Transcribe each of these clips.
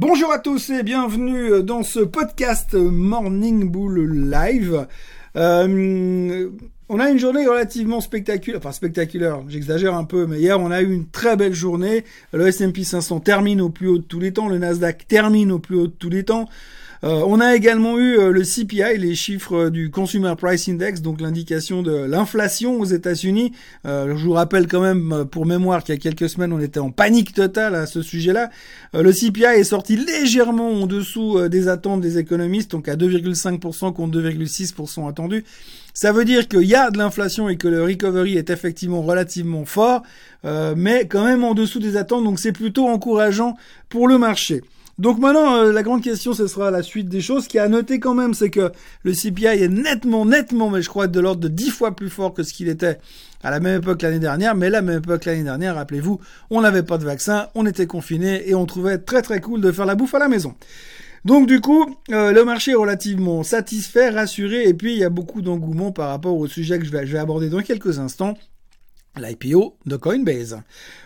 Bonjour à tous et bienvenue dans ce podcast Morning Bull Live. Euh, on a une journée relativement spectaculaire, enfin spectaculaire, j'exagère un peu, mais hier on a eu une très belle journée. Le S&P 500 termine au plus haut de tous les temps, le Nasdaq termine au plus haut de tous les temps. Euh, on a également eu euh, le CPI, les chiffres du Consumer Price Index, donc l'indication de l'inflation aux États-Unis. Euh, je vous rappelle quand même pour mémoire qu'il y a quelques semaines on était en panique totale à ce sujet-là. le CPI est sorti légèrement en dessous des attentes des économistes, donc à 2,5% contre 2,6% attendu. Ça veut dire qu'il y a de l'inflation et que le recovery est effectivement relativement fort, mais quand même en dessous des attentes, donc c'est plutôt encourageant pour le marché. Donc maintenant, euh, la grande question, ce sera la suite des choses. Ce qui a à noter quand même, c'est que le CPI est nettement, nettement, mais je crois de l'ordre de 10 fois plus fort que ce qu'il était à la même époque l'année dernière. Mais la même époque l'année dernière, rappelez-vous, on n'avait pas de vaccin, on était confiné et on trouvait très très cool de faire la bouffe à la maison. Donc du coup, euh, le marché est relativement satisfait, rassuré, et puis il y a beaucoup d'engouement par rapport au sujet que je vais aborder dans quelques instants, l'IPO de Coinbase.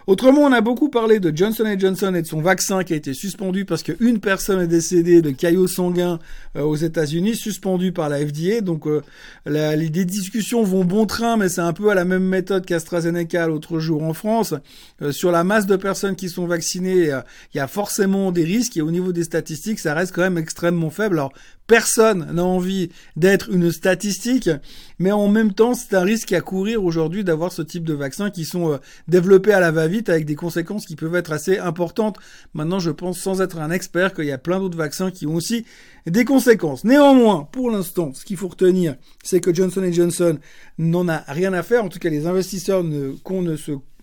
Autrement, on a beaucoup parlé de Johnson Johnson et de son vaccin qui a été suspendu parce qu'une personne est décédée de caillots sanguins euh, aux États-Unis, suspendu par la FDA. Donc, euh, les, discussions vont bon train, mais c'est un peu à la même méthode qu'AstraZeneca l'autre jour en France. Euh, sur la masse de personnes qui sont vaccinées, il y a forcément des risques et au niveau des statistiques, ça reste quand même extrêmement faible. Alors, personne n'a envie d'être une statistique, mais en même temps, c'est un risque à courir aujourd'hui d'avoir ce type de vaccins qui sont développés à la va avec des conséquences qui peuvent être assez importantes. Maintenant, je pense sans être un expert qu'il y a plein d'autres vaccins qui ont aussi des conséquences. Néanmoins, pour l'instant, ce qu'il faut retenir, c'est que Johnson Johnson n'en a rien à faire. En tout cas, les investisseurs ne, ne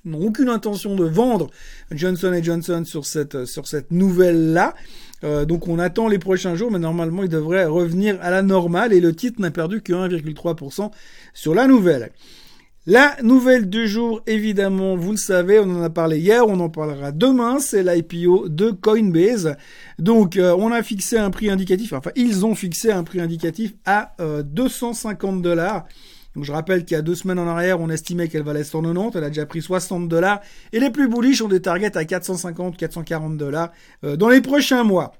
n'ont aucune intention de vendre Johnson Johnson sur cette sur cette nouvelle là. Euh, donc on attend les prochains jours, mais normalement il devrait revenir à la normale et le titre n'a perdu que 1,3% sur la nouvelle. La nouvelle du jour, évidemment, vous le savez, on en a parlé hier, on en parlera demain, c'est l'IPO de Coinbase. Donc, euh, on a fixé un prix indicatif, enfin, ils ont fixé un prix indicatif à 250 euh, dollars. Donc, je rappelle qu'il y a deux semaines en arrière, on estimait qu'elle valait 190, elle a déjà pris 60 dollars. Et les plus bullish ont des targets à 450, 440 dollars euh, dans les prochains mois.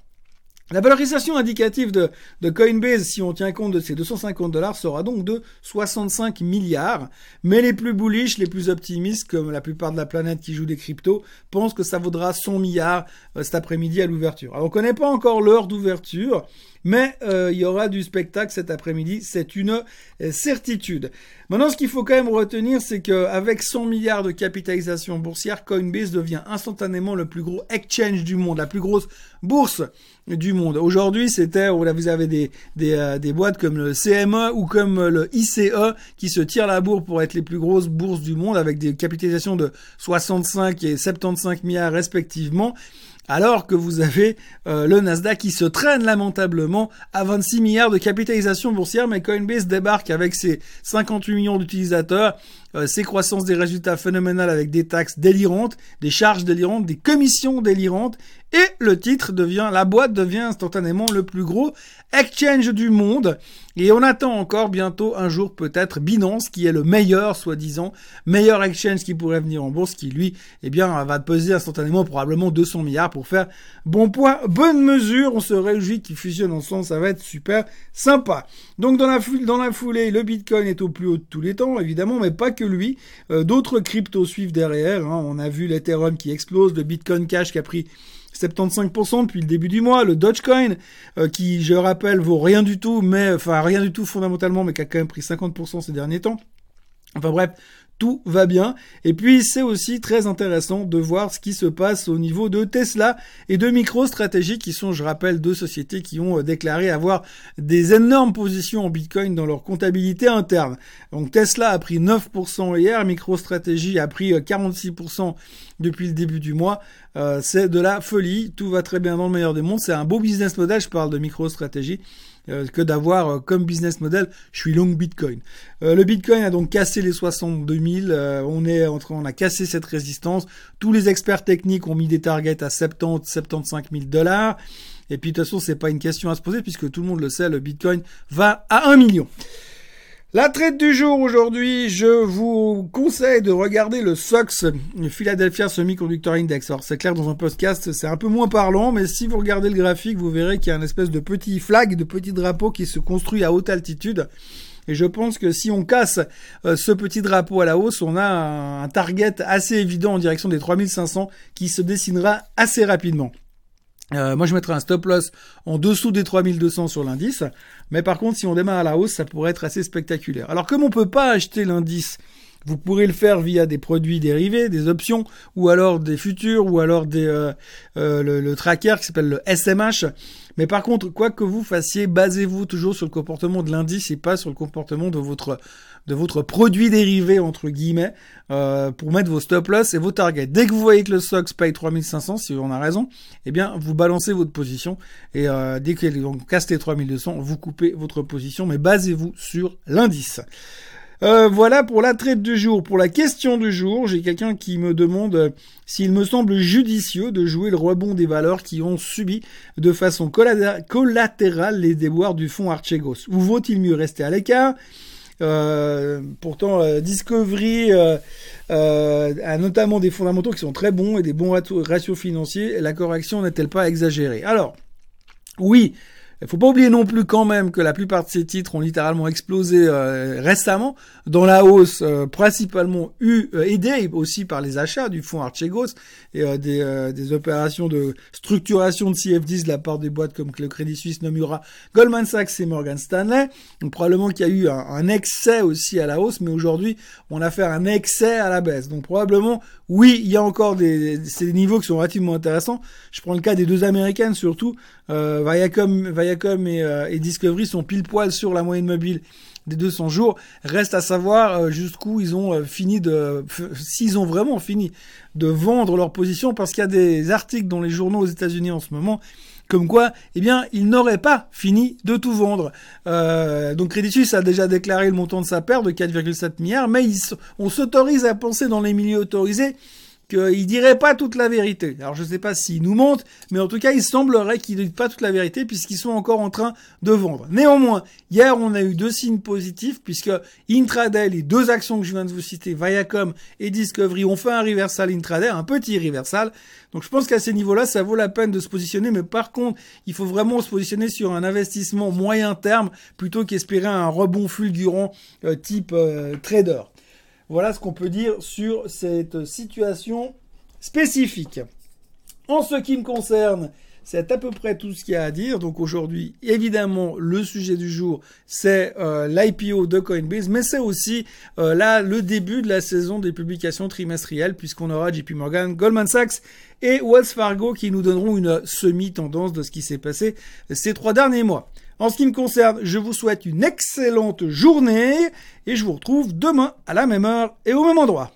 La valorisation indicative de, Coinbase, si on tient compte de ces 250 dollars, sera donc de 65 milliards. Mais les plus bullish, les plus optimistes, comme la plupart de la planète qui joue des cryptos, pensent que ça vaudra 100 milliards euh, cet après-midi à l'ouverture. Alors on connaît pas encore l'heure d'ouverture. Mais euh, il y aura du spectacle cet après-midi, c'est une euh, certitude. Maintenant, ce qu'il faut quand même retenir, c'est qu'avec 100 milliards de capitalisation boursière, Coinbase devient instantanément le plus gros exchange du monde, la plus grosse bourse du monde. Aujourd'hui, c'était, vous avez des, des, euh, des, boîtes comme le CME ou comme le ICE qui se tirent la bourre pour être les plus grosses bourses du monde avec des capitalisations de 65 et 75 milliards respectivement alors que vous avez euh, le Nasdaq qui se traîne lamentablement à 26 milliards de capitalisation boursière, mais Coinbase débarque avec ses 58 millions d'utilisateurs, euh, ses croissances des résultats phénoménales avec des taxes délirantes, des charges délirantes, des commissions délirantes, et le titre devient, la boîte devient instantanément le plus gros exchange du monde. Et on attend encore bientôt un jour peut-être Binance qui est le meilleur, soi-disant, meilleur exchange qui pourrait venir en bourse, qui lui, eh bien, va peser instantanément probablement 200 milliards pour faire bon point, bonne mesure. On se réjouit qu'il fusionne ensemble, ça va être super sympa. Donc dans la, dans la foulée, le Bitcoin est au plus haut de tous les temps, évidemment, mais pas que lui. Euh, d'autres cryptos suivent derrière. Hein. On a vu l'Ethereum qui explose, le Bitcoin Cash qui a pris 75% depuis le début du mois. Le Dogecoin, euh, qui, je rappelle, vaut rien du tout, mais, enfin, rien du tout fondamentalement, mais qui a quand même pris 50% ces derniers temps. Enfin bref, tout va bien. Et puis c'est aussi très intéressant de voir ce qui se passe au niveau de Tesla et de MicroStrategy qui sont, je rappelle, deux sociétés qui ont euh, déclaré avoir des énormes positions en Bitcoin dans leur comptabilité interne. Donc Tesla a pris 9% hier, MicroStrategy a pris 46% euh, depuis le début du mois. Euh, c'est de la folie, tout va très bien dans le meilleur des mondes. C'est un beau business model, je parle de MicroStrategy. Euh, que d'avoir euh, comme business model, je suis long Bitcoin. Euh, le Bitcoin a donc cassé les 62 000, on est en on a cassé cette résistance. Tous les experts techniques ont mis des targets à 70, 75 000 dollars. Et puis de toute façon, c'est pas une question à se poser puisque tout le monde le sait, le Bitcoin va à 1 million. La traite du jour aujourd'hui, je vous conseille de regarder le SOX, le Philadelphia Semiconductor Index. Alors c'est clair dans un podcast, c'est un peu moins parlant, mais si vous regardez le graphique, vous verrez qu'il y a une espèce de petit flag, de petit drapeau qui se construit à haute altitude. Et je pense que si on casse euh, ce petit drapeau à la hausse, on a un target assez évident en direction des 3500 qui se dessinera assez rapidement. Euh, moi, je mettrais un stop loss en dessous des 3200 sur l'indice. Mais par contre, si on démarre à la hausse, ça pourrait être assez spectaculaire. Alors, comme on peut pas acheter l'indice, vous pourrez le faire via des produits dérivés, des options, ou alors des futurs, ou alors des, euh, euh, le, tracker qui s'appelle le SMH. Mais par contre, quoi que vous fassiez, basez-vous toujours sur le comportement de l'indice et pas sur le comportement de votre de votre produit dérivé entre guillemets euh, pour mettre vos stop loss et vos targets. Dès que vous voyez que le SOX paye 3500, si on a raison, eh bien vous balancez votre position et euh, dès qu'il casse les 3200, vous coupez votre position, mais basez-vous sur l'indice. Euh, voilà pour la traite du jour. Pour la question du jour, j'ai quelqu'un qui me demande euh, s'il me semble judicieux de jouer le rebond des valeurs qui ont subi de façon collatérale les déboires du fonds Archegos. Ou vaut-il mieux rester à l'écart? Euh, pourtant, Discovery a notamment des fondamentaux qui sont très bons et des bons ratios financiers. La correction n'est-elle pas exagérée? Alors, oui, il faut pas oublier non plus quand même que la plupart de ces titres ont littéralement explosé euh, récemment dans la hausse, euh, principalement eu euh, aidé aussi par les achats du fonds Archegos et des, des, opérations de structuration de CFDs de la part des boîtes comme le Crédit Suisse, Nomura, Goldman Sachs et Morgan Stanley. Donc probablement qu'il y a eu un, un, excès aussi à la hausse, mais aujourd'hui on a fait un excès à la baisse. Donc probablement oui, il y a encore des, des niveaux qui sont relativement intéressants. Je prends le cas des deux américaines surtout, euh, Viacom, Viacom euh, et, Discovery sont pile poil sur la moyenne mobile des 200 jours. Reste à savoir euh, jusqu'où ils ont euh, fini de, s'ils ont vraiment fini de vendre leur position, parce qu'il y a des articles dans les journaux aux États-Unis en ce moment comme quoi, eh bien, ils n'auraient pas fini de tout vendre. Donc Credit Suisse a déjà déclaré le montant de sa perte de 4,7 milliards, mais on s'autorise à penser dans les milieux autorisés qu'il dirait pas toute la vérité. Alors je sais pas s'il nous montre, mais en tout cas il semblerait qu'il ne dit pas toute la vérité puisqu'ils sont encore en train de vendre. Néanmoins, hier on a eu deux signes positifs puisque intraday, les deux actions que je viens de vous citer, Viacom et Discovery, ont fait un reversal intraday, un petit reversal. Donc je pense qu'à ces niveaux-là, ça vaut la peine de se positionner, mais par contre, il faut vraiment se positionner sur un investissement moyen terme plutôt qu'espérer un rebond fulgurant euh, type euh, trader. Voilà ce qu'on peut dire sur cette situation spécifique. En ce qui me concerne, c'est à peu près tout ce qu'il y a à dire. Donc aujourd'hui, évidemment, le sujet du jour, c'est euh, l'IPO de Coinbase, mais c'est aussi euh, là le début de la saison des publications trimestrielles, puisqu'on aura JP Morgan, Goldman Sachs et Wells Fargo qui nous donneront une semi-tendance de ce qui s'est passé ces trois derniers mois. En ce qui me concerne, je vous souhaite une excellente journée et je vous retrouve demain à la même heure et au même endroit.